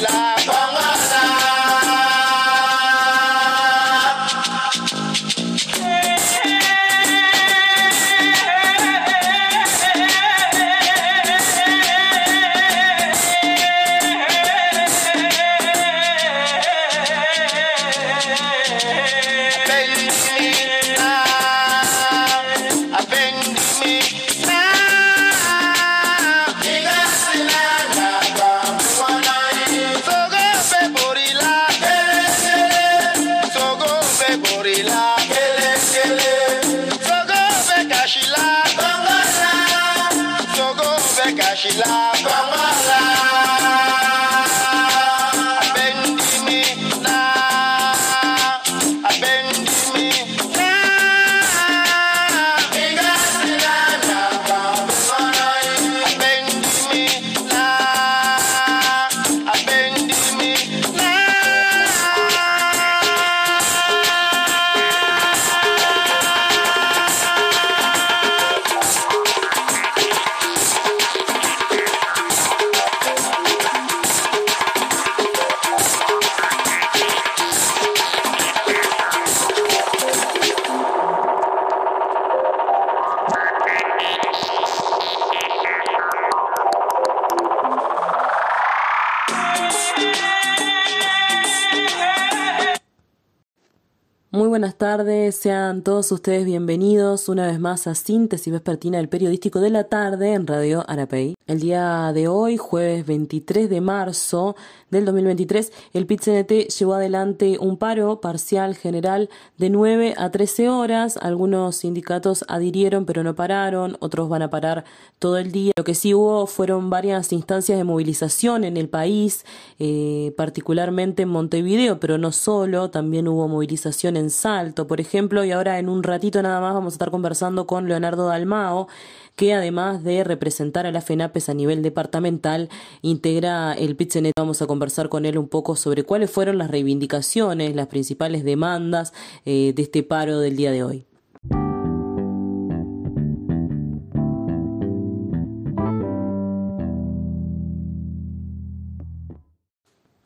life. Buenas tardes, sean todos ustedes bienvenidos una vez más a Síntesis Vespertina del Periodístico de la Tarde en Radio Arapey. El día de hoy, jueves 23 de marzo del 2023, el PIT-CNT llevó adelante un paro parcial general de 9 a 13 horas. Algunos sindicatos adhirieron pero no pararon, otros van a parar todo el día. Lo que sí hubo fueron varias instancias de movilización en el país, eh, particularmente en Montevideo, pero no solo, también hubo movilización en Salto, por ejemplo, y ahora en un ratito nada más vamos a estar conversando con Leonardo Dalmao, que además de representar a la FENAPES a nivel departamental, integra el PITCENET. Vamos a conversar con él un poco sobre cuáles fueron las reivindicaciones, las principales demandas eh, de este paro del día de hoy.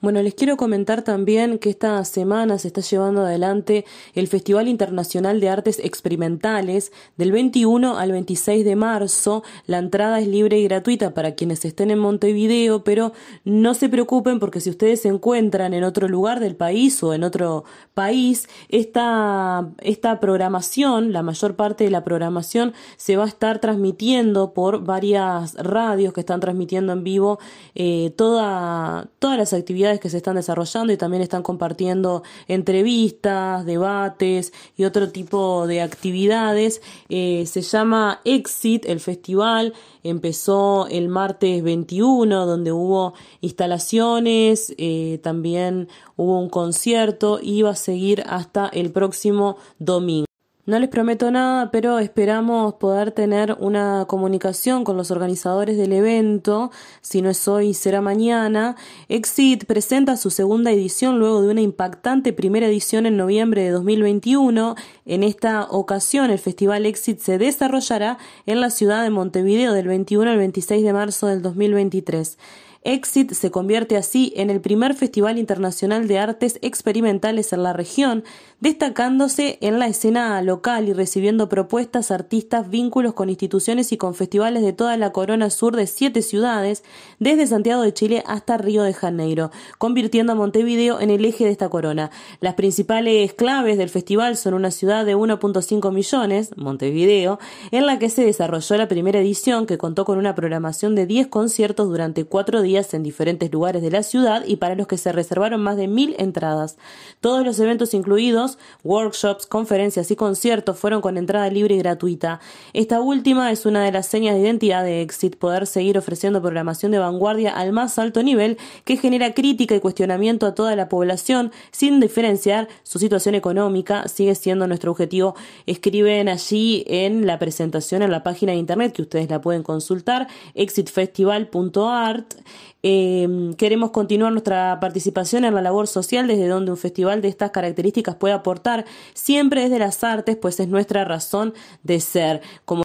Bueno, les quiero comentar también que esta semana se está llevando adelante el Festival Internacional de Artes Experimentales del 21 al 26 de marzo. La entrada es libre y gratuita para quienes estén en Montevideo, pero no se preocupen porque si ustedes se encuentran en otro lugar del país o en otro país, esta, esta programación, la mayor parte de la programación, se va a estar transmitiendo por varias radios que están transmitiendo en vivo eh, toda, todas las actividades que se están desarrollando y también están compartiendo entrevistas, debates y otro tipo de actividades. Eh, se llama Exit, el festival. Empezó el martes 21, donde hubo instalaciones, eh, también hubo un concierto y va a seguir hasta el próximo domingo. No les prometo nada, pero esperamos poder tener una comunicación con los organizadores del evento. Si no es hoy, será mañana. Exit presenta su segunda edición luego de una impactante primera edición en noviembre de 2021. En esta ocasión, el Festival Exit se desarrollará en la ciudad de Montevideo del 21 al 26 de marzo del 2023. Exit se convierte así en el primer festival internacional de artes experimentales en la región, destacándose en la escena local y recibiendo propuestas, artistas, vínculos con instituciones y con festivales de toda la corona sur de siete ciudades, desde Santiago de Chile hasta Río de Janeiro, convirtiendo a Montevideo en el eje de esta corona. Las principales claves del festival son una ciudad de 1.5 millones, Montevideo, en la que se desarrolló la primera edición que contó con una programación de 10 conciertos durante cuatro días en diferentes lugares de la ciudad y para los que se reservaron más de mil entradas. Todos los eventos incluidos, workshops, conferencias y conciertos fueron con entrada libre y gratuita. Esta última es una de las señas de identidad de Exit, poder seguir ofreciendo programación de vanguardia al más alto nivel que genera crítica y cuestionamiento a toda la población sin diferenciar su situación económica, sigue siendo nuestro objetivo. Escriben allí en la presentación en la página de internet que ustedes la pueden consultar, exitfestival.art. Eh, queremos continuar nuestra participación en la labor social desde donde un festival de estas características puede aportar, siempre desde las artes, pues es nuestra razón de ser. Como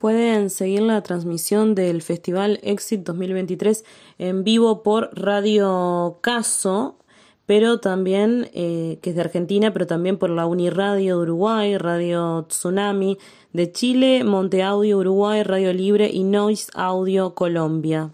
Pueden seguir la transmisión del Festival Exit 2023 en vivo por Radio Caso, pero también, eh, que es de Argentina, pero también por la Uniradio de Uruguay, Radio Tsunami de Chile, Monte Audio Uruguay, Radio Libre y Noise Audio Colombia.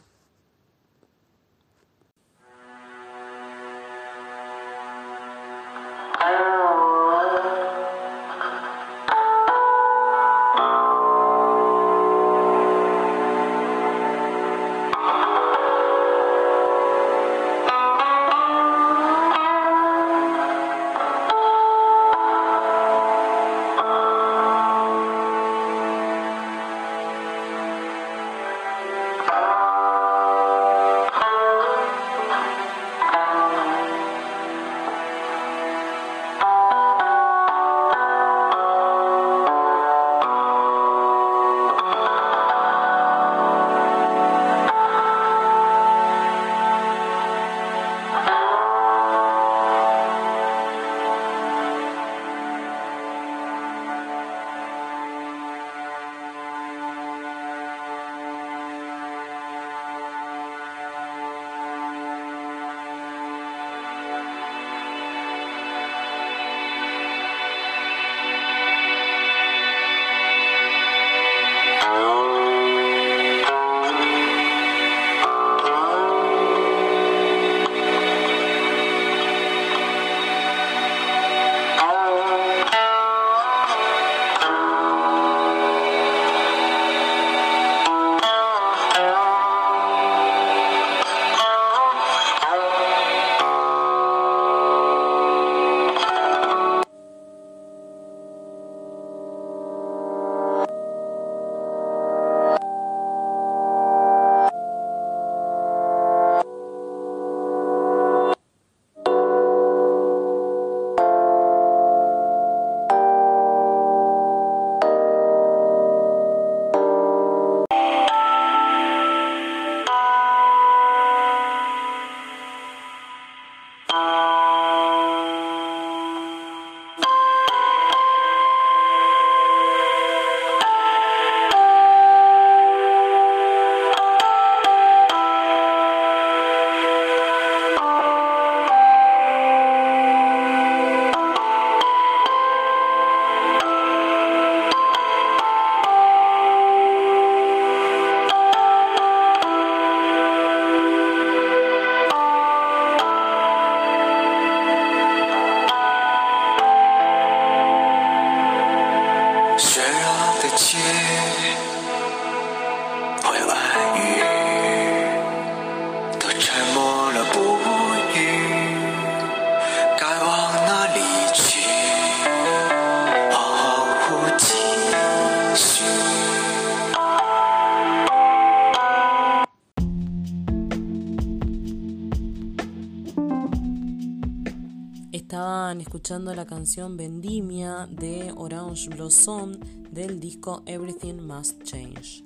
Escuchando la canción Vendimia de Orange Blossom del disco Everything Must Change.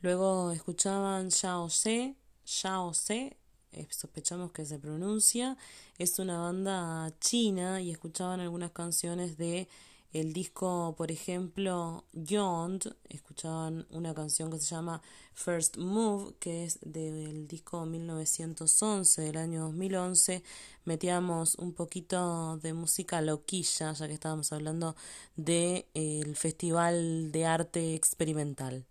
Luego escuchaban Yao Se, Yao Se, eh, sospechamos que se pronuncia, es una banda china y escuchaban algunas canciones de el disco, por ejemplo, Yond, escuchaban una canción que se llama First Move, que es del disco 1911, del año 2011. Metíamos un poquito de música loquilla, ya que estábamos hablando del de, Festival de Arte Experimental.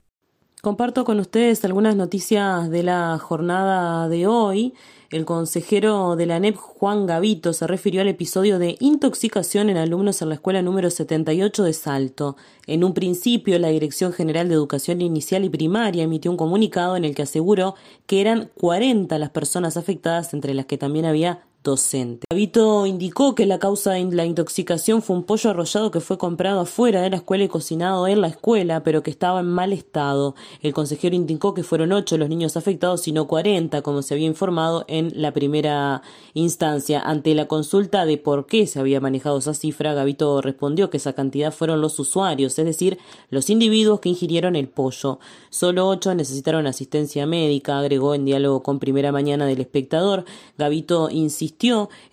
Comparto con ustedes algunas noticias de la jornada de hoy. El consejero de la NEP, Juan Gavito, se refirió al episodio de intoxicación en alumnos en la escuela número 78 de Salto. En un principio, la Dirección General de Educación Inicial y Primaria emitió un comunicado en el que aseguró que eran 40 las personas afectadas, entre las que también había docente. Gavito indicó que la causa de la intoxicación fue un pollo arrollado que fue comprado afuera de la escuela y cocinado en la escuela, pero que estaba en mal estado. El consejero indicó que fueron ocho los niños afectados y no cuarenta, como se había informado en la primera instancia. Ante la consulta de por qué se había manejado esa cifra, Gavito respondió que esa cantidad fueron los usuarios, es decir, los individuos que ingirieron el pollo. Solo ocho necesitaron asistencia médica, agregó en diálogo con Primera Mañana del Espectador. Gavito insistió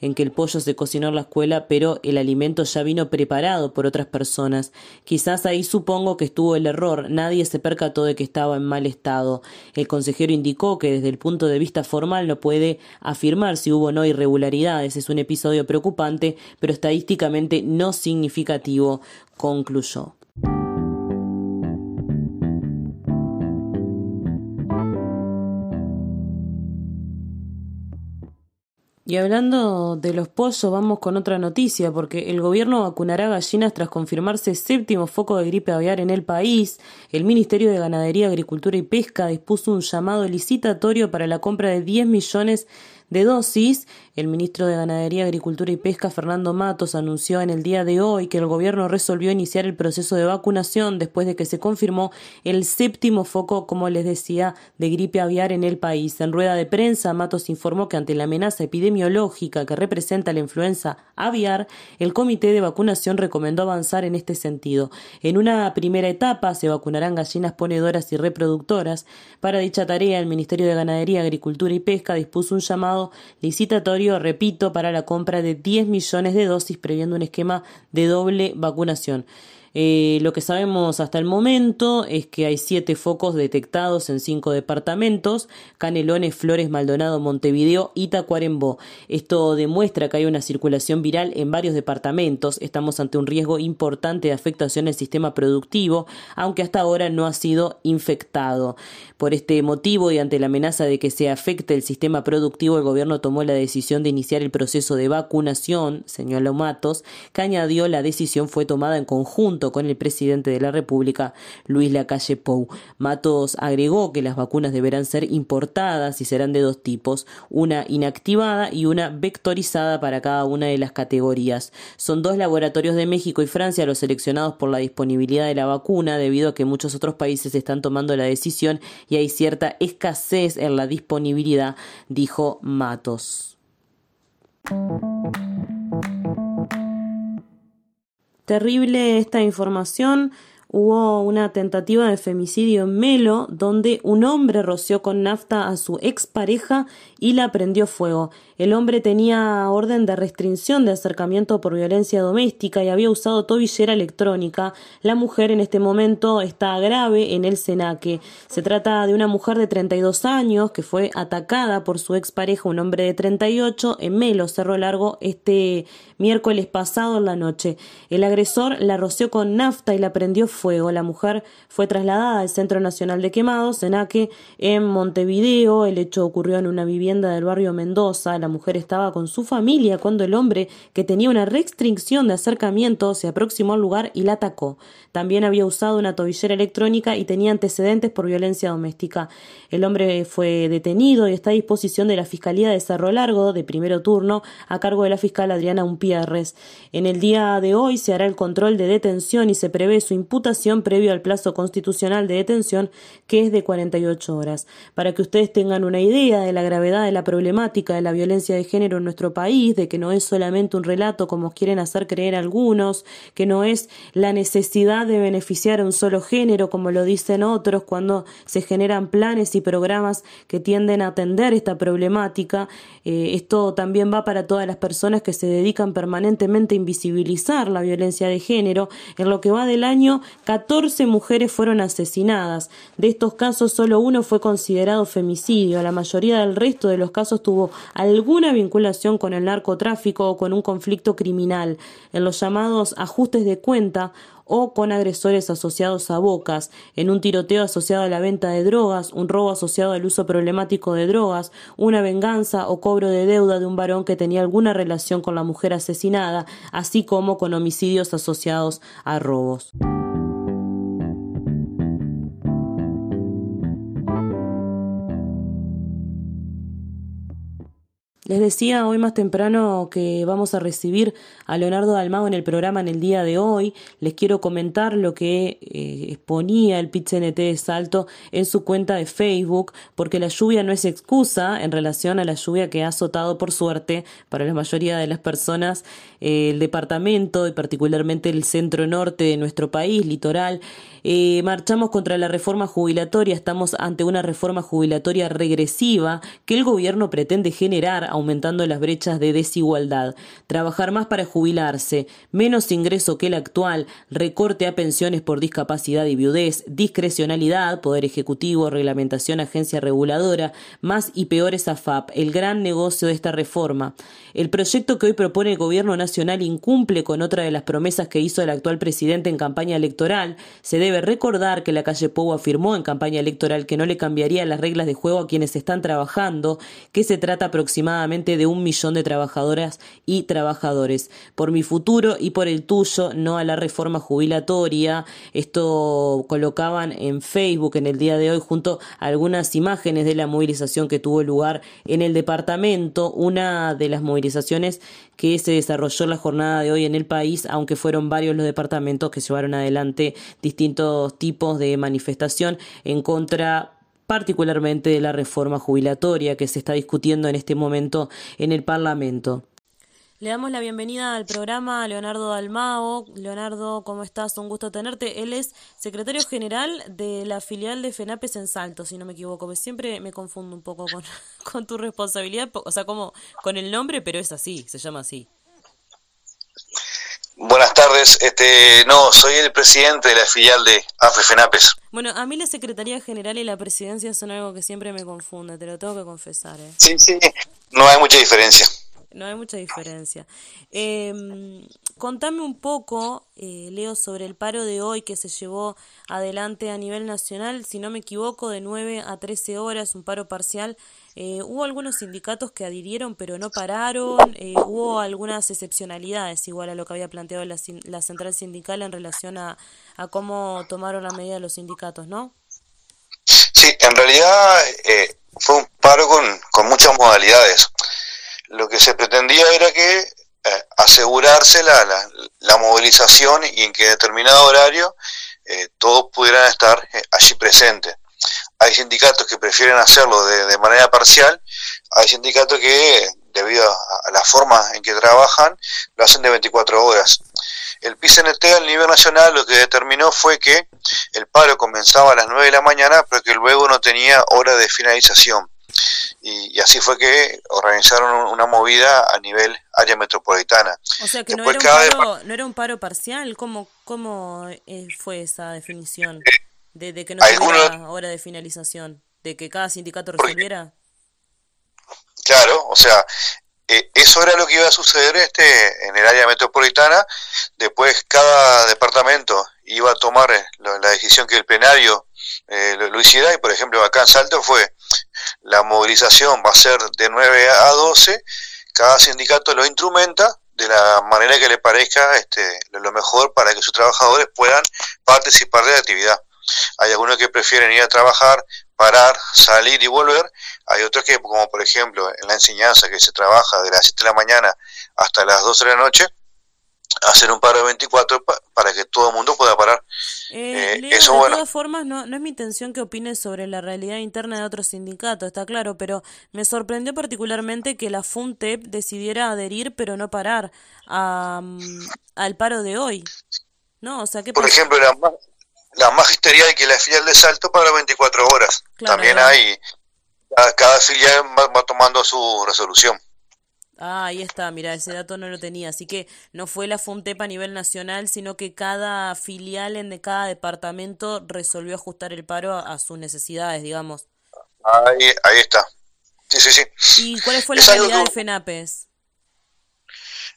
en que el pollo se cocinó en la escuela, pero el alimento ya vino preparado por otras personas. Quizás ahí supongo que estuvo el error. Nadie se percató de que estaba en mal estado. El consejero indicó que desde el punto de vista formal no puede afirmar si hubo o no irregularidades. Es un episodio preocupante, pero estadísticamente no significativo, concluyó. Y hablando de los pollos, vamos con otra noticia, porque el gobierno vacunará gallinas tras confirmarse séptimo foco de gripe aviar en el país. El Ministerio de Ganadería, Agricultura y Pesca dispuso un llamado licitatorio para la compra de 10 millones de dosis. El ministro de Ganadería, Agricultura y Pesca, Fernando Matos, anunció en el día de hoy que el gobierno resolvió iniciar el proceso de vacunación después de que se confirmó el séptimo foco, como les decía, de gripe aviar en el país. En rueda de prensa, Matos informó que ante la amenaza epidemiológica que representa la influenza aviar, el comité de vacunación recomendó avanzar en este sentido. En una primera etapa se vacunarán gallinas ponedoras y reproductoras. Para dicha tarea, el Ministerio de Ganadería, Agricultura y Pesca dispuso un llamado licitatorio, repito, para la compra de 10 millones de dosis previendo un esquema de doble vacunación. Eh, lo que sabemos hasta el momento es que hay siete focos detectados en cinco departamentos, Canelones, Flores, Maldonado, Montevideo y Tacuarembó. Esto demuestra que hay una circulación viral en varios departamentos. Estamos ante un riesgo importante de afectación al sistema productivo, aunque hasta ahora no ha sido infectado. Por este motivo y ante la amenaza de que se afecte el sistema productivo, el gobierno tomó la decisión de iniciar el proceso de vacunación, señaló Matos, que añadió la decisión fue tomada en conjunto con el presidente de la República, Luis Lacalle Pou. Matos agregó que las vacunas deberán ser importadas y serán de dos tipos, una inactivada y una vectorizada para cada una de las categorías. Son dos laboratorios de México y Francia los seleccionados por la disponibilidad de la vacuna, debido a que muchos otros países están tomando la decisión y hay cierta escasez en la disponibilidad, dijo Matos. Terrible esta información. Hubo una tentativa de femicidio en Melo, donde un hombre roció con nafta a su expareja y la prendió fuego. El hombre tenía orden de restricción de acercamiento por violencia doméstica y había usado tobillera electrónica. La mujer en este momento está grave en el Senaque. Se trata de una mujer de 32 años que fue atacada por su expareja, un hombre de 38, en Melo, Cerro Largo, este miércoles pasado en la noche. El agresor la roció con nafta y la prendió fuego. La mujer fue trasladada al Centro Nacional de Quemados, Senaque, en Montevideo. El hecho ocurrió en una vivienda del barrio Mendoza mujer estaba con su familia cuando el hombre, que tenía una restricción de acercamiento, se aproximó al lugar y la atacó. También había usado una tobillera electrónica y tenía antecedentes por violencia doméstica. El hombre fue detenido y está a disposición de la Fiscalía de Cerro Largo, de primero turno, a cargo de la fiscal Adriana Umpierres. En el día de hoy se hará el control de detención y se prevé su imputación previo al plazo constitucional de detención que es de 48 horas. Para que ustedes tengan una idea de la gravedad de la problemática de la violencia de género en nuestro país, de que no es solamente un relato como quieren hacer creer algunos, que no es la necesidad de beneficiar a un solo género como lo dicen otros cuando se generan planes y programas que tienden a atender esta problemática. Eh, esto también va para todas las personas que se dedican permanentemente a invisibilizar la violencia de género. En lo que va del año, 14 mujeres fueron asesinadas. De estos casos, solo uno fue considerado femicidio. La mayoría del resto de los casos tuvo alguna vinculación con el narcotráfico o con un conflicto criminal. En los llamados ajustes de cuenta, o con agresores asociados a bocas, en un tiroteo asociado a la venta de drogas, un robo asociado al uso problemático de drogas, una venganza o cobro de deuda de un varón que tenía alguna relación con la mujer asesinada, así como con homicidios asociados a robos. Les decía hoy más temprano que vamos a recibir a Leonardo Dalmago en el programa en el día de hoy. Les quiero comentar lo que eh, exponía el PIT-CNT de Salto en su cuenta de Facebook, porque la lluvia no es excusa en relación a la lluvia que ha azotado por suerte para la mayoría de las personas eh, el departamento y particularmente el centro norte de nuestro país, litoral. Eh, marchamos contra la reforma jubilatoria, estamos ante una reforma jubilatoria regresiva que el gobierno pretende generar aumentando las brechas de desigualdad, trabajar más para jubilarse, menos ingreso que el actual, recorte a pensiones por discapacidad y viudez, discrecionalidad, poder ejecutivo, reglamentación, agencia reguladora, más y peores AFAP, el gran negocio de esta reforma. El proyecto que hoy propone el gobierno nacional incumple con otra de las promesas que hizo el actual presidente en campaña electoral. Se debe recordar que la calle Pou afirmó en campaña electoral que no le cambiaría las reglas de juego a quienes están trabajando, que se trata aproximadamente de un millón de trabajadoras y trabajadores. Por mi futuro y por el tuyo, no a la reforma jubilatoria. Esto colocaban en Facebook en el día de hoy junto a algunas imágenes de la movilización que tuvo lugar en el departamento. Una de las movilizaciones que se desarrolló la jornada de hoy en el país, aunque fueron varios los departamentos que llevaron adelante distintos tipos de manifestación en contra particularmente de la reforma jubilatoria que se está discutiendo en este momento en el Parlamento. Le damos la bienvenida al programa a Leonardo Dalmao. Leonardo, ¿cómo estás? Un gusto tenerte. Él es secretario general de la filial de FENAPES en Salto, si no me equivoco. Siempre me confundo un poco con, con tu responsabilidad, o sea, como con el nombre, pero es así, se llama así. Buenas tardes, este, no, soy el presidente de la filial de AFEFENAPES. Bueno, a mí la Secretaría General y la Presidencia son algo que siempre me confunde, te lo tengo que confesar. ¿eh? Sí, sí, no hay mucha diferencia. No hay mucha diferencia. Eh, contame un poco, eh, Leo, sobre el paro de hoy que se llevó adelante a nivel nacional, si no me equivoco, de 9 a 13 horas, un paro parcial eh, hubo algunos sindicatos que adhirieron pero no pararon, eh, hubo algunas excepcionalidades igual a lo que había planteado la, central sindical en relación a, a, cómo tomaron la medida los sindicatos, ¿no? Sí, en realidad eh, fue un paro con, con muchas modalidades. Lo que se pretendía era que asegurarse la, la, la, movilización y en que determinado horario todos pudieran estar allí presentes hay sindicatos que prefieren hacerlo de, manera parcial, hay sindicatos que, debido a, la forma en que trabajan, lo hacen de 24 horas. El PCNT a nivel nacional lo que determinó fue que el paro comenzaba a las 9 de la mañana, pero que luego no tenía hora de finalización. Y, así fue que organizaron una movida a nivel área metropolitana. O sea que no, era un paro, no, era un paro, parcial, ¿cómo, cómo eh, fue esa definición? Eh, de, que no hubiera hora de finalización, de que cada sindicato resolviera. Claro, o sea, eh, eso era lo que iba a suceder este en el área metropolitana. Después cada departamento iba a tomar la, decisión que el plenario eh, lo, hiciera y por ejemplo acá en Salto fue la movilización va a ser de 9 a 12, cada sindicato lo instrumenta de la manera que le parezca este, lo mejor para que sus trabajadores puedan participar de la actividad. Hay algunos que prefieren ir a trabajar, parar, salir y volver. Hay otros que, como por ejemplo en la enseñanza, que se trabaja de las 7 de la mañana hasta las 12 de la noche, hacer un paro de 24 para que todo el mundo pueda parar. Eh, eh, eso, de todas formas, no, no es mi intención que opines sobre la realidad interna de otro sindicato, está claro, pero me sorprendió particularmente que la FUNTEP decidiera adherir pero no parar a, al paro de hoy. ¿No? O sea, ¿qué Por ejemplo, la, la magisterial que la filial de Salto para 24 horas. También hay, cada, filial va tomando su resolución. Ah, ahí está, mira, ese dato no lo tenía. Así que no fue la FUNTEP a nivel nacional, sino que cada filial en de cada departamento resolvió ajustar el paro a, sus necesidades, digamos. Ahí, ahí está. Sí, sí, sí. ¿Y cuál fue la realidad de FENAPES?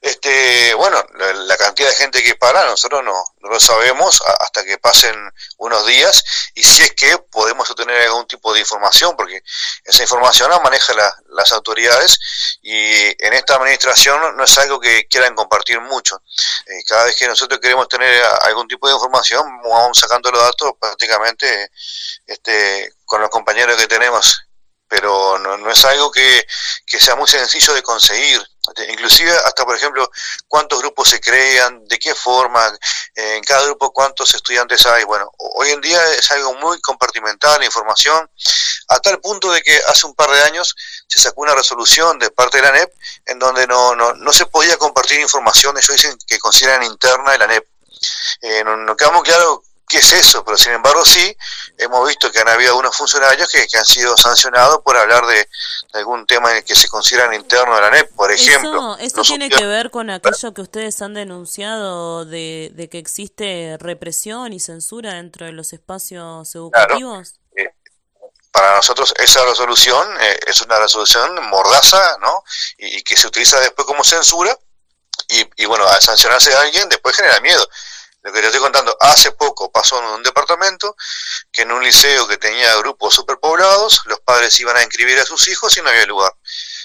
Este, bueno, la, cantidad de gente que para, nosotros no, no, lo sabemos hasta que pasen unos días y si es que podemos obtener algún tipo de información, porque esa información la maneja las autoridades y en esta administración no es algo que quieran compartir mucho. Eh, cada vez que nosotros queremos tener algún tipo de información, vamos sacando los datos prácticamente este, con los compañeros que tenemos pero no, no es algo que, que, sea muy sencillo de conseguir. Inclusive hasta, por ejemplo, cuántos grupos se crean, de qué forma, en cada grupo cuántos estudiantes hay. Bueno, hoy en día es algo muy compartimental la información, a tal punto de que hace un par de años se sacó una resolución de parte de la NEP en donde no, no, no se podía compartir información, ellos dicen que consideran interna de la NEP. Eh, no, no queda muy claro qué es eso, pero sin embargo sí hemos visto que han habido algunos funcionarios que, han sido sancionados por hablar de, algún tema que se consideran interno de la NEP, por ejemplo. ¿Eso, tiene que ver con aquello que ustedes han denunciado de, que existe represión y censura dentro de los espacios educativos? Eh, para nosotros esa resolución eh, es una resolución mordaza, ¿no? Y, que se utiliza después como censura. Y, y bueno, al sancionarse a alguien después genera miedo. Lo que te estoy contando, hace poco pasó en un departamento que en un liceo que tenía grupos superpoblados, los padres iban a inscribir a sus hijos y no había lugar.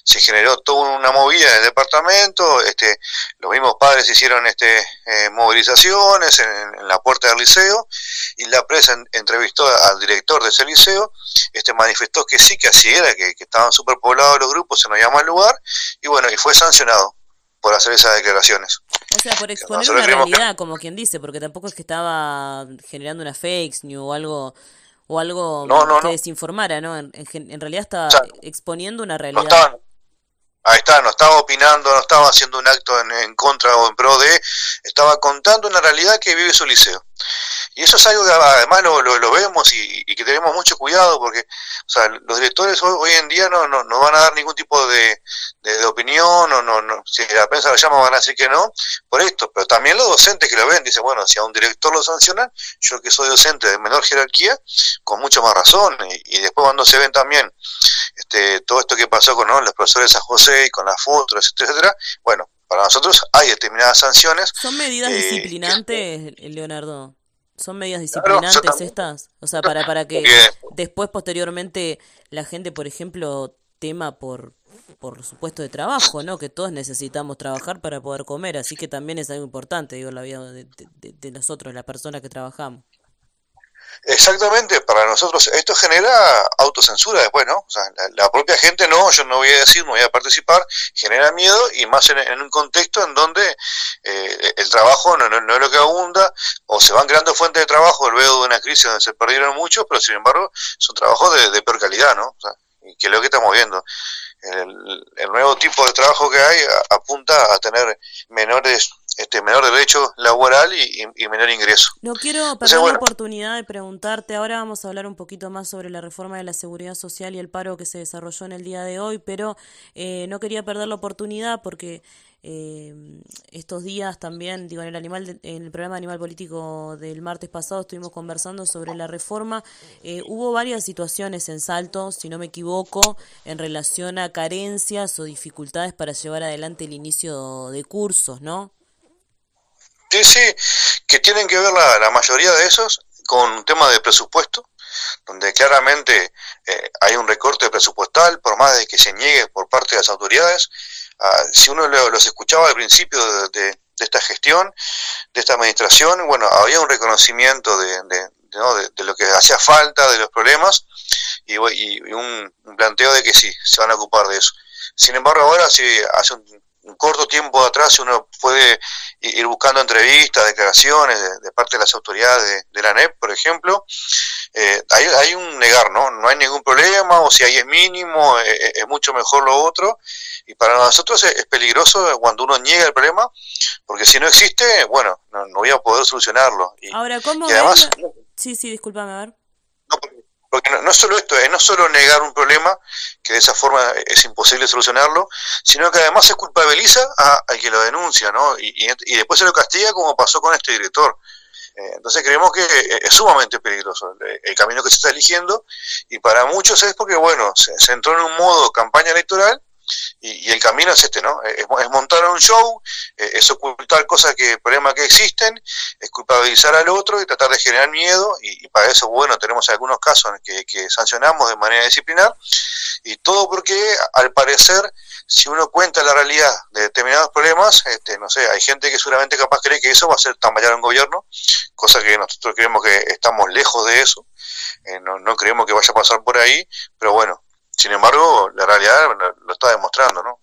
Se generó toda una movida en el departamento, este, los mismos padres hicieron este, eh, movilizaciones en, la puerta del liceo y la prensa entrevistó al director de ese liceo, este, manifestó que sí, que así era, que, que estaban superpoblados los grupos, se no había más lugar y bueno, y fue sancionado por hacer esas declaraciones. O sea, por exponer una realidad, como quien dice, porque tampoco es que estaba generando una fake news o algo o algo que desinformara, ¿no? En, realidad estaba exponiendo una realidad. ahí está, no estaba opinando, no estaba haciendo un acto en, en, contra o en pro de, estaba contando una realidad que vive su liceo. Y eso es algo que además lo, lo, vemos y, que tenemos mucho cuidado porque o sea, los directores hoy, en día no, no, no, van a dar ningún tipo de, de, opinión, o no, no, si la prensa lo llama van a decir que no, por esto, pero también los docentes que lo ven dicen, bueno, si a un director lo sancionan, yo que soy docente de menor jerarquía, con mucho más razón, y, después cuando se ven también este, todo esto que pasó con los profesores a José y con las fotos, etcétera, bueno, para nosotros hay determinadas sanciones. ¿Son medidas disciplinantes, Leonardo? ¿Son medidas disciplinantes estas? O sea, para, para que después, posteriormente, la gente, por ejemplo, tema por, por su puesto de trabajo, ¿no? Que todos necesitamos trabajar para poder comer, así que también es algo importante, digo, la vida de, de, de nosotros, las personas que trabajamos. Exactamente, para nosotros esto genera autocensura después, ¿no? O sea, la, propia gente no, yo no voy a decir, no voy a participar, genera miedo y más en, un contexto en donde eh, el trabajo no, no, es lo que abunda o se van creando fuentes de trabajo luego de una crisis donde se perdieron muchos, pero sin embargo son trabajos de, de peor calidad, ¿no? O sea, que es lo que estamos viendo. El, el, nuevo tipo de trabajo que hay apunta a tener menores este menor derecho laboral y, menor ingreso. No quiero perder la oportunidad de preguntarte, ahora vamos a hablar un poquito más sobre la reforma de la seguridad social y el paro que se desarrolló en el día de hoy, pero eh, no quería perder la oportunidad porque eh, estos días también, digo, en el, animal en el programa Animal Político del martes pasado estuvimos conversando sobre la reforma. Eh, hubo varias situaciones en Salto, si no me equivoco, en relación a carencias o dificultades para llevar adelante el inicio de cursos, ¿no? Sí, que tienen que ver la, mayoría de esos con un tema de presupuesto, donde claramente eh, hay un recorte presupuestal, por más de que se niegue por parte de las autoridades. Ah, si uno los escuchaba al principio de, esta gestión, de esta administración, bueno, había un reconocimiento de, de, lo que hacía falta, de los problemas, y, y un, planteo de que sí, se van a ocupar de eso. Sin embargo, ahora sí, hace un un corto tiempo atrás uno puede ir buscando entrevistas, declaraciones de, parte de las autoridades de, la NEP, por ejemplo, eh, hay, un negar, ¿no? No hay ningún problema, o si hay es mínimo, eh, eh, es mucho mejor lo otro, y para nosotros es, peligroso cuando uno niega el problema, porque si no existe, bueno, no, voy a poder solucionarlo. Y, Ahora, ¿cómo? además, Sí, sí, discúlpame, a ver. No, porque no, es solo esto, es no solo negar un problema, que de esa forma es imposible solucionarlo, sino que además se culpabiliza al que lo denuncia, ¿no? Y, después se lo castiga como pasó con este director. Eh, entonces creemos que es sumamente peligroso el, camino que se está eligiendo y para muchos es porque, bueno, se, se entró en un modo campaña electoral y, el camino es este, ¿no? Es, montar un show, eh, es ocultar cosas que, problemas que existen, es culpabilizar al otro y tratar de generar miedo, y, para eso, bueno, tenemos algunos casos que, que sancionamos de manera disciplinar, y todo porque, al parecer, si uno cuenta la realidad de determinados problemas, este, no sé, hay gente que seguramente capaz cree que eso va a ser tambalear un gobierno, cosa que nosotros creemos que estamos lejos de eso, eh, no, no creemos que vaya a pasar por ahí, pero bueno, sin embargo, la realidad lo está demostrando, ¿no?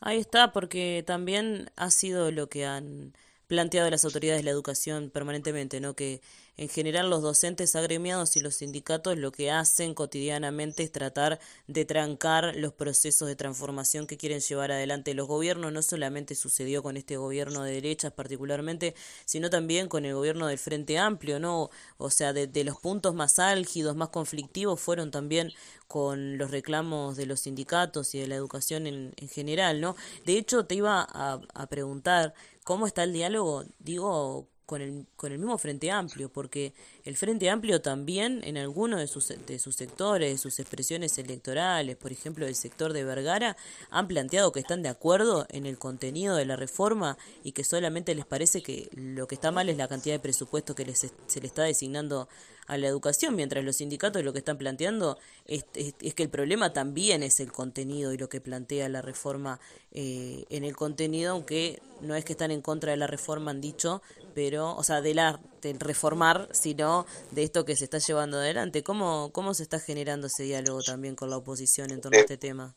Ahí está, porque también ha sido lo que han planteado las autoridades de la educación permanentemente, ¿no? Que en general los docentes agremiados y los sindicatos lo que hacen cotidianamente es tratar de trancar los procesos de transformación que quieren llevar adelante los gobiernos. No solamente sucedió con este gobierno de derechas particularmente, sino también con el gobierno del Frente Amplio, ¿no? O sea, de, los puntos más álgidos, más conflictivos fueron también con los reclamos de los sindicatos y de la educación en, en general, ¿no? De hecho, te iba a preguntar cómo está el diálogo, digo, con el, con el mismo Frente Amplio, porque el Frente Amplio también en algunos de sus, de sus sectores, de sus expresiones electorales, por ejemplo el sector de Vergara, han planteado que están de acuerdo en el contenido de la reforma y que solamente les parece que lo que está mal es la cantidad de presupuesto que les, se le está designando a la educación, mientras los sindicatos lo que están planteando es, es, que el problema también es el contenido y lo que plantea la reforma eh, en el contenido, aunque no es que están en contra de la reforma, han dicho, pero, o sea, de la del reformar, sino de esto que se está llevando adelante. ¿Cómo, ¿Cómo se está generando ese diálogo también con la oposición en torno a eh, este tema?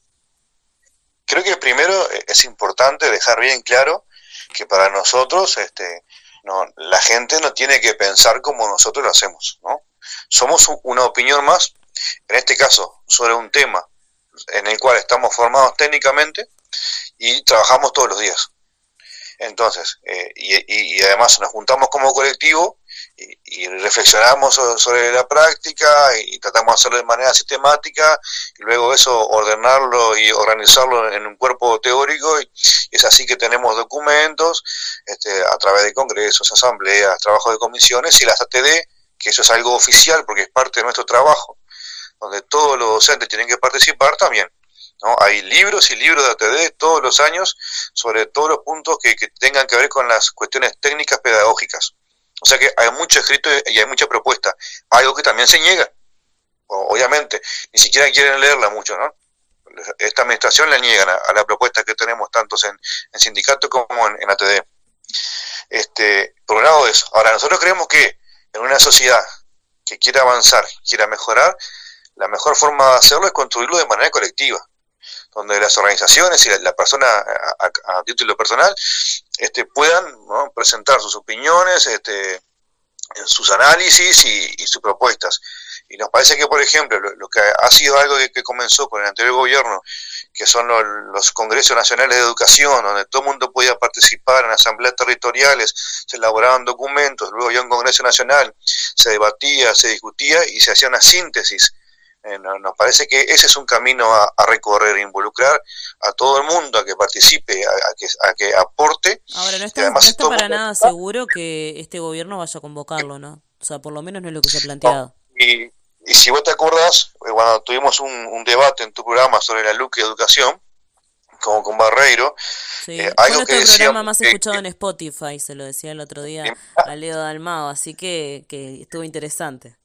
Creo que primero es importante dejar bien claro que para nosotros este, no, la gente no tiene que pensar como nosotros lo hacemos, ¿no? Somos una opinión más, en este caso, sobre un tema en el cual estamos formados técnicamente y trabajamos todos los días. Entonces, eh, y, y, además nos juntamos como colectivo y, reflexionamos sobre, la práctica y tratamos de hacerlo de manera sistemática y luego eso ordenarlo y organizarlo en un cuerpo teórico y, es así que tenemos documentos este, a través de congresos, asambleas, trabajos de comisiones y las ATD, que eso es algo oficial porque es parte de nuestro trabajo, donde todos los docentes tienen que participar también. ¿no? Hay libros y libros de ATD todos los años sobre todos los puntos que tengan que ver con las cuestiones técnicas pedagógicas. O sea que hay mucho escrito y hay mucha propuesta, algo que también se niega, obviamente, ni siquiera quieren leerla mucho, ¿no? Esta administración le niegan a, la propuesta que tenemos tanto en, en sindicato como en, ATD. Este, por un lado eso. Ahora, nosotros creemos que en una sociedad que quiera avanzar, quiera mejorar, la mejor forma de hacerlo es construirlo de manera colectiva donde las organizaciones y la, persona a, título personal este, puedan presentar sus opiniones, este, sus análisis y, sus propuestas. Y nos parece que, por ejemplo, lo, que ha sido algo que, comenzó con el anterior gobierno, que son los, congresos nacionales de educación, donde todo el mundo podía participar en asambleas territoriales, se elaboraban documentos, luego había un congreso nacional, se debatía, se discutía y se hacía una síntesis eh, nos parece que ese es un camino a, recorrer, involucrar a todo el mundo a que participe, a, que, a que aporte. Ahora, no está, para nada seguro que este gobierno vaya a convocarlo, ¿no? O sea, por lo menos no es lo que se ha planteado. y, y, si vos te acordás, eh, cuando tuvimos un, debate en tu programa sobre la LUC y educación, como con Barreiro. Sí, eh, algo que programa más escuchado en Spotify, se lo decía el otro día a Leo Dalmao, así que, que estuvo interesante.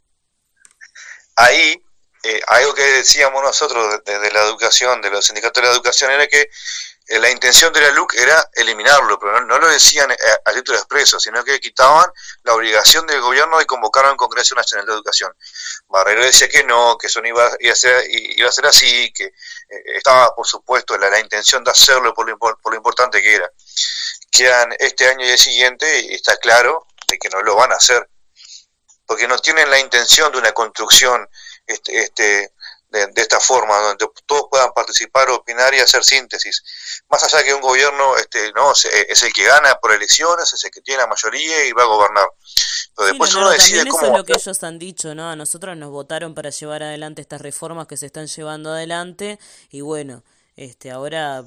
Ahí eh, algo que decíamos nosotros desde la educación, de los sindicatos de la educación, era que eh, la intención de la LUC era eliminarlo, pero no, lo decían eh, a, título expreso, sino que quitaban la obligación del gobierno de convocar a un Congreso Nacional de Educación. Barrero decía que no, que eso no iba, a, ser, iba a ser así, que estaba, por supuesto, la, la, intención de hacerlo por lo, por lo importante que era. Quedan este año y el siguiente, y está claro de que no lo van a hacer, porque no tienen la intención de una construcción este, este, de, esta forma, donde todos puedan participar, opinar y hacer síntesis. Más allá de que un gobierno este, no es el que gana por elecciones, es el que tiene la mayoría y va a gobernar. Pero después uno decide cómo... Eso es lo que ellos han dicho, ¿no? A nosotros nos votaron para llevar adelante estas reformas que se están llevando adelante y bueno, este ahora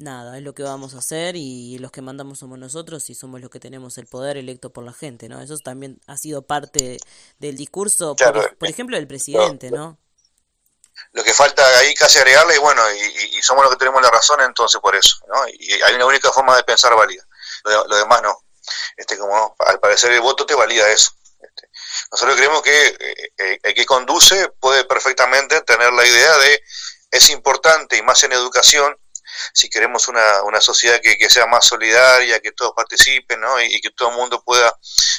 nada, es lo que vamos a hacer y los que mandamos somos nosotros y somos los que tenemos el poder electo por la gente, ¿no? Eso también ha sido parte del discurso, por, ejemplo, del presidente, ¿no? Lo que falta ahí casi agregarle, y bueno, y, somos los que tenemos la razón entonces por eso, ¿no? Y hay una única forma de pensar válida, lo, demás no. Este, como al parecer el voto te valida eso. Este, nosotros creemos que eh, eh, el que conduce puede perfectamente tener la idea de es importante y más en educación si queremos una, una sociedad que, que, sea más solidaria, que todos participen ¿no? y, que todo el mundo pueda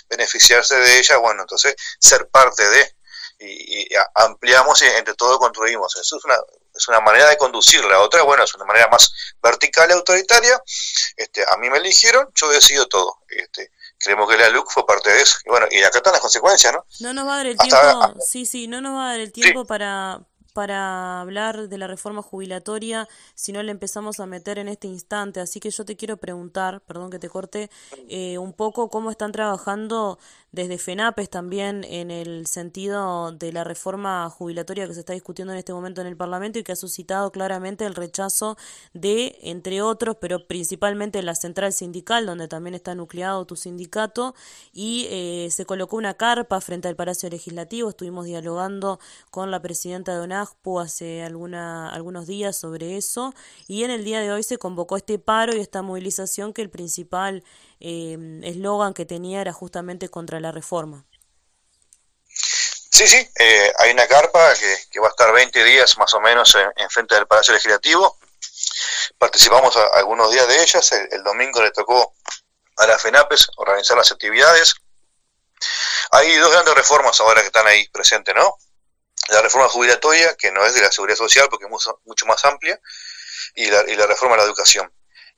beneficiarse de ella, bueno, entonces ser parte de, y, ampliamos y entre todos construimos. Eso es una, es una manera de conducir. La otra, bueno, es una manera más vertical y autoritaria. Este, a mí me eligieron, yo decido todo. Este, creemos que la LUC fue parte de eso. Y bueno, y acá están las consecuencias, ¿no? No nos va a dar el tiempo, sí, sí, no nos va a dar el tiempo para, para hablar de la reforma jubilatoria si no le empezamos a meter en este instante. Así que yo te quiero preguntar, perdón que te corte, eh, un poco cómo están trabajando desde FENAPES también en el sentido de la reforma jubilatoria que se está discutiendo en este momento en el Parlamento y que ha suscitado claramente el rechazo de, entre otros, pero principalmente la central sindical, donde también está nucleado tu sindicato, y eh, se colocó una carpa frente al Palacio Legislativo. Estuvimos dialogando con la presidenta de Hace alguna, algunos días sobre eso, y en el día de hoy se convocó este paro y esta movilización que el principal Em, eslogan que tenía era justamente contra la reforma. Sí, sí, eh, hay una carpa que, va a estar 20 días más o menos en, frente del Palacio Legislativo. Participamos algunos días de ellas. El, domingo le tocó a la FENAPES organizar las actividades. Hay dos grandes reformas ahora que están ahí presentes, ¿no? La reforma jubilatoria, que no es de la seguridad social porque es mucho, más amplia, y la, y la reforma de la educación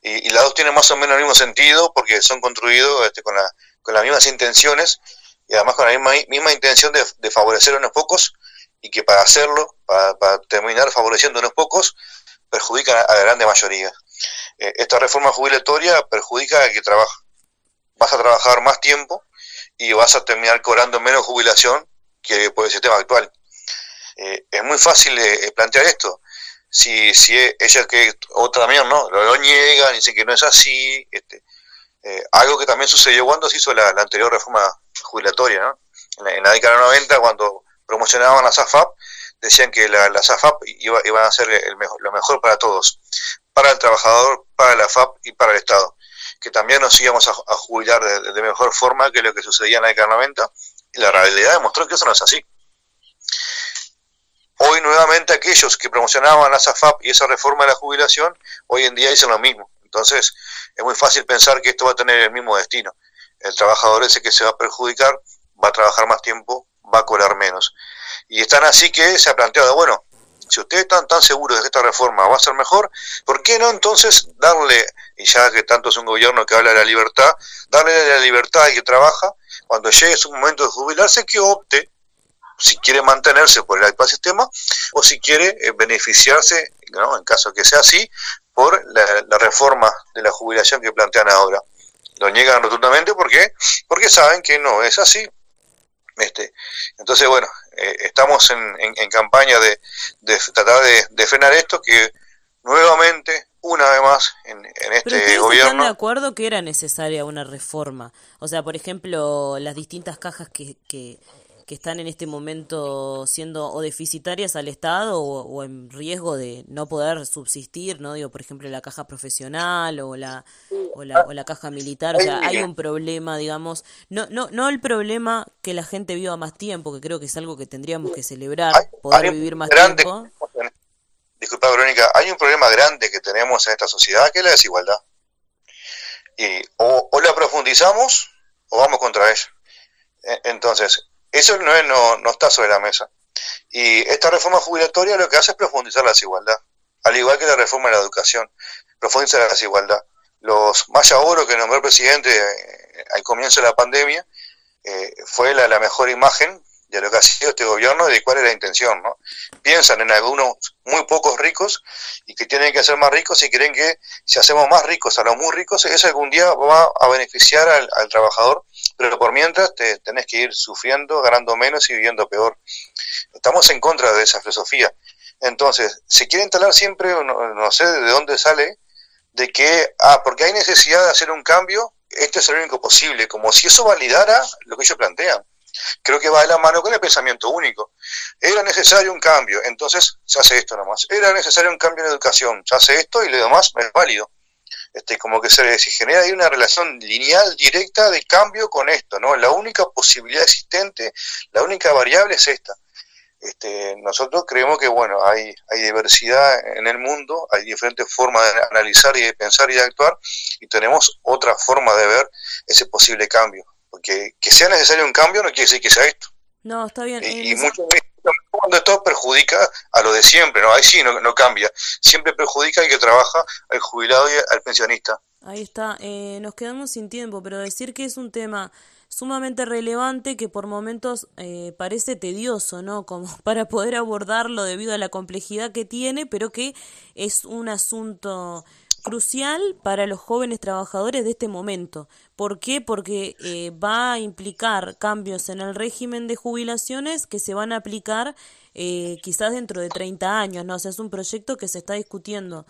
y, las dos tienen más o menos el mismo sentido porque son construidos este, con, la, con las mismas intenciones y además con la misma, misma intención de, favorecer a unos pocos y que para hacerlo, para, terminar favoreciendo a unos pocos, perjudican a, la grande mayoría. Eh, esta reforma jubilatoria perjudica a que trabaja. Vas a trabajar más tiempo y vas a terminar cobrando menos jubilación que por el sistema actual. Eh, es muy fácil eh, plantear esto. Si, si ella que otra también no lo, niegan dicen que no es así este, eh, algo que también sucedió cuando se hizo la, anterior reforma jubilatoria ¿no? en, la, década de 90 cuando promocionaban la SAFAP decían que la, la SAFAP iba, iban a ser el mejor, lo mejor para todos para el trabajador para la FAP y para el Estado que también nos íbamos a, jubilar de, de, mejor forma que lo que sucedía en la década de 90 y la realidad demostró que eso no es así Hoy nuevamente aquellos que promocionaban la SAFAP y esa reforma de la jubilación, hoy en día dicen lo mismo. Entonces es muy fácil pensar que esto va a tener el mismo destino. El trabajador ese que se va a perjudicar va a trabajar más tiempo, va a cobrar menos. Y están así que se ha planteado, bueno, si ustedes están tan seguros de que esta reforma va a ser mejor, ¿por qué no entonces darle, y ya que tanto es un gobierno que habla de la libertad, darle la libertad al que trabaja, cuando llegue su momento de jubilarse, que opte si quiere mantenerse por el actual sistema o si quiere eh, beneficiarse, ¿no? en caso que sea así, por la, reforma de la jubilación que plantean ahora. Lo niegan rotundamente porque porque saben que no es así. Este, entonces, bueno, eh, estamos en, en, campaña de, de tratar de, frenar esto que nuevamente una vez más en, en este gobierno. ¿Están de acuerdo que era necesaria una reforma? O sea, por ejemplo, las distintas cajas que, que, que están en este momento siendo o deficitarias al Estado o, en riesgo de no poder subsistir, ¿no? Digo, por ejemplo, la caja profesional o la, o la, o la caja militar, o sea, hay un problema, digamos, no, no, no el problema que la gente viva más tiempo, que creo que es algo que tendríamos que celebrar, poder vivir más tiempo. Verónica, hay un problema grande que tenemos en esta sociedad, que es la desigualdad. Y o, la profundizamos o vamos contra ella. E, entonces, eso no, no, no está sobre la mesa. Y esta reforma jubilatoria lo que hace es profundizar la desigualdad, al igual que la reforma de la educación, profundiza la desigualdad. Los Maya Oro que nombró el presidente eh, al comienzo de la pandemia eh, fue la, la mejor imagen de lo que ha sido este gobierno y de cuál es la intención, ¿no? Piensan en algunos muy pocos ricos y que tienen que ser más ricos y creen que si hacemos más ricos a los muy ricos, eso algún día va a beneficiar al, trabajador, pero por mientras te tenés que ir sufriendo, ganando menos y viviendo peor. Estamos en contra de esa filosofía. Entonces, se quiere instalar siempre, no, no sé de dónde sale, de que, ah, porque hay necesidad de hacer un cambio, este es el único posible, como si eso validara lo que ellos plantean creo que va de la mano con el pensamiento único. Era necesario un cambio, entonces se hace esto nomás. Era necesario un cambio en educación, se hace esto y lo demás es válido. Este, como que se, genera ahí una relación lineal, directa de cambio con esto, ¿no? La única posibilidad existente, la única variable es esta. Este, nosotros creemos que, bueno, hay, hay diversidad en el mundo, hay diferentes formas de analizar y de pensar y de actuar, y tenemos otra forma de ver ese posible cambio. Que sea necesario un cambio no quiere decir que sea esto. No, está bien. Y, y muchas veces cuando esto perjudica a lo de siempre, ¿no? Ahí sí no, no cambia. Siempre perjudica al que trabaja, al jubilado y al pensionista. Ahí está. Eh, nos quedamos sin tiempo, pero decir que es un tema sumamente relevante que por momentos eh, parece tedioso, ¿no? Como para poder abordarlo debido a la complejidad que tiene, pero que es un asunto crucial para los jóvenes trabajadores de este momento. ¿Por qué? Porque eh, va a implicar cambios en el régimen de jubilaciones que se van a aplicar eh, quizás dentro de 30 años, ¿no? O sea, es un proyecto que se está discutiendo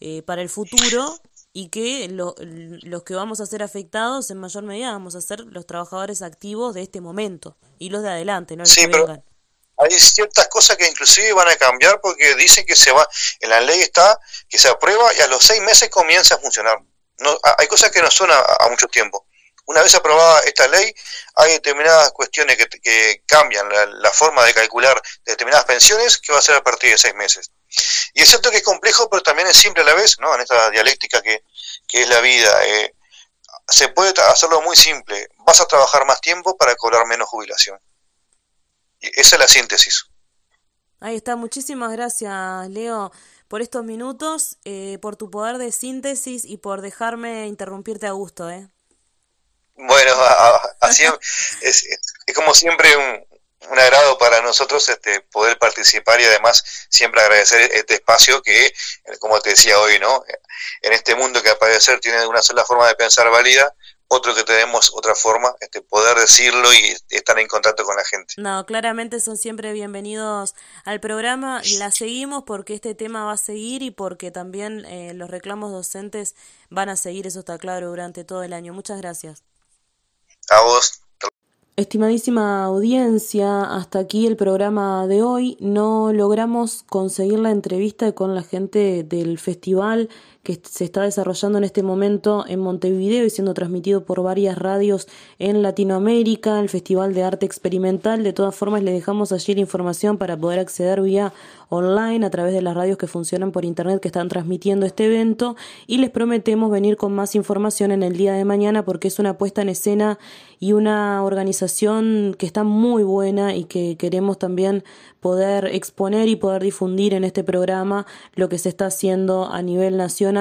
eh, para el futuro y que los que vamos a ser afectados en mayor medida vamos a ser los trabajadores activos de este momento y los de adelante, ¿no? Los que vengan hay ciertas cosas que inclusive van a cambiar porque dicen que se va, en la ley está que se aprueba y a los seis meses comienza a funcionar. No, hay cosas que no son a, mucho tiempo. Una vez aprobada esta ley, hay determinadas cuestiones que, que cambian la, forma de calcular determinadas pensiones que va a ser a partir de seis meses. Y es cierto que es complejo, pero también es simple a la vez, ¿no? En esta dialéctica que, que es la vida. Eh, se puede hacerlo muy simple. Vas a trabajar más tiempo para cobrar menos jubilación. Esa es la síntesis. Ahí está, muchísimas gracias Leo por estos minutos, eh, por tu poder de síntesis y por dejarme interrumpirte a gusto. ¿eh? Bueno, así es, es, como siempre un, un, agrado para nosotros este, poder participar y además siempre agradecer este espacio que, como te decía hoy, ¿no? en este mundo que al parecer tiene una sola forma de pensar válida, otro que tenemos otra forma, este, poder decirlo y estar en contacto con la gente. No, claramente son siempre bienvenidos al programa. La seguimos porque este tema va a seguir y porque también eh, los reclamos docentes van a seguir, eso está claro, durante todo el año. Muchas gracias. A vos. Estimadísima audiencia, hasta aquí el programa de hoy. No logramos conseguir la entrevista con la gente del festival que se está desarrollando en este momento en Montevideo y siendo transmitido por varias radios en Latinoamérica, el Festival de Arte Experimental. De todas formas, le dejamos allí la información para poder acceder vía online a través de las radios que funcionan por internet que están transmitiendo este evento y les prometemos venir con más información en el día de mañana porque es una puesta en escena y una organización que está muy buena y que queremos también poder exponer y poder difundir en este programa lo que se está haciendo a nivel nacional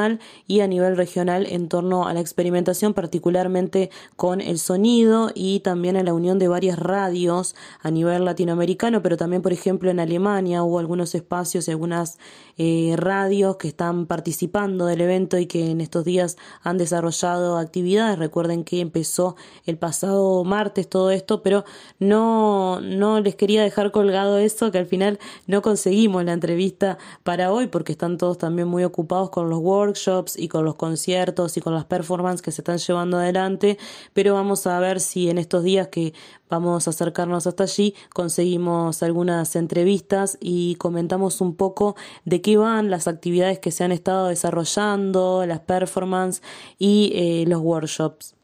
y a nivel regional en torno a la experimentación, particularmente con el sonido y también en la unión de varias radios a nivel latinoamericano, pero también, por ejemplo, en Alemania hubo algunos espacios y algunas eh, radios que están participando del evento y que en estos días han desarrollado actividades. Recuerden que empezó el pasado martes todo esto, pero no, no les quería dejar colgado eso que al final no conseguimos la entrevista para hoy porque están todos también muy ocupados con los workshops y con los conciertos y con las performances que se están llevando adelante, pero vamos a ver si en estos días que vamos a acercarnos hasta allí conseguimos algunas entrevistas y comentamos un poco de qué van las actividades que se han estado desarrollando, las performances y eh, los workshops.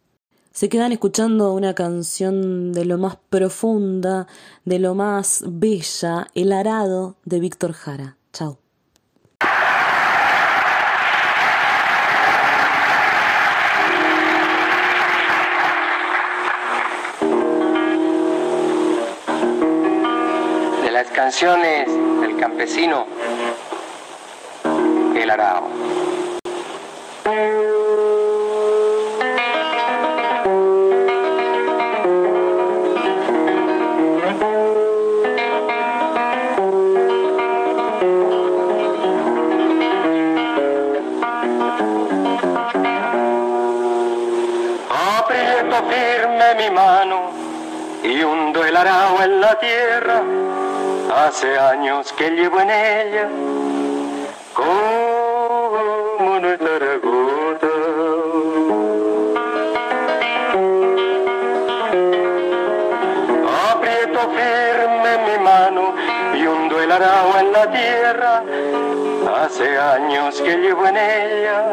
Se quedan escuchando una canción de lo más profunda, de lo más bella, El arado de Víctor Jara. Chao. Canciones del campesino El Arao. Aprieto firme mi mano y hundo el arao en la tierra. Hace años que llevo en ella como nuestra gota. Aprieto firme mi mano y hundo el arao en la tierra. Hace años que llevo en ella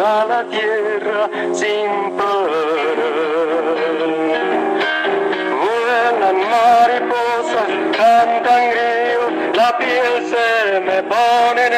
a la tierra sin parar. Vuelan mariposas, cantan grillos, la piel se me pone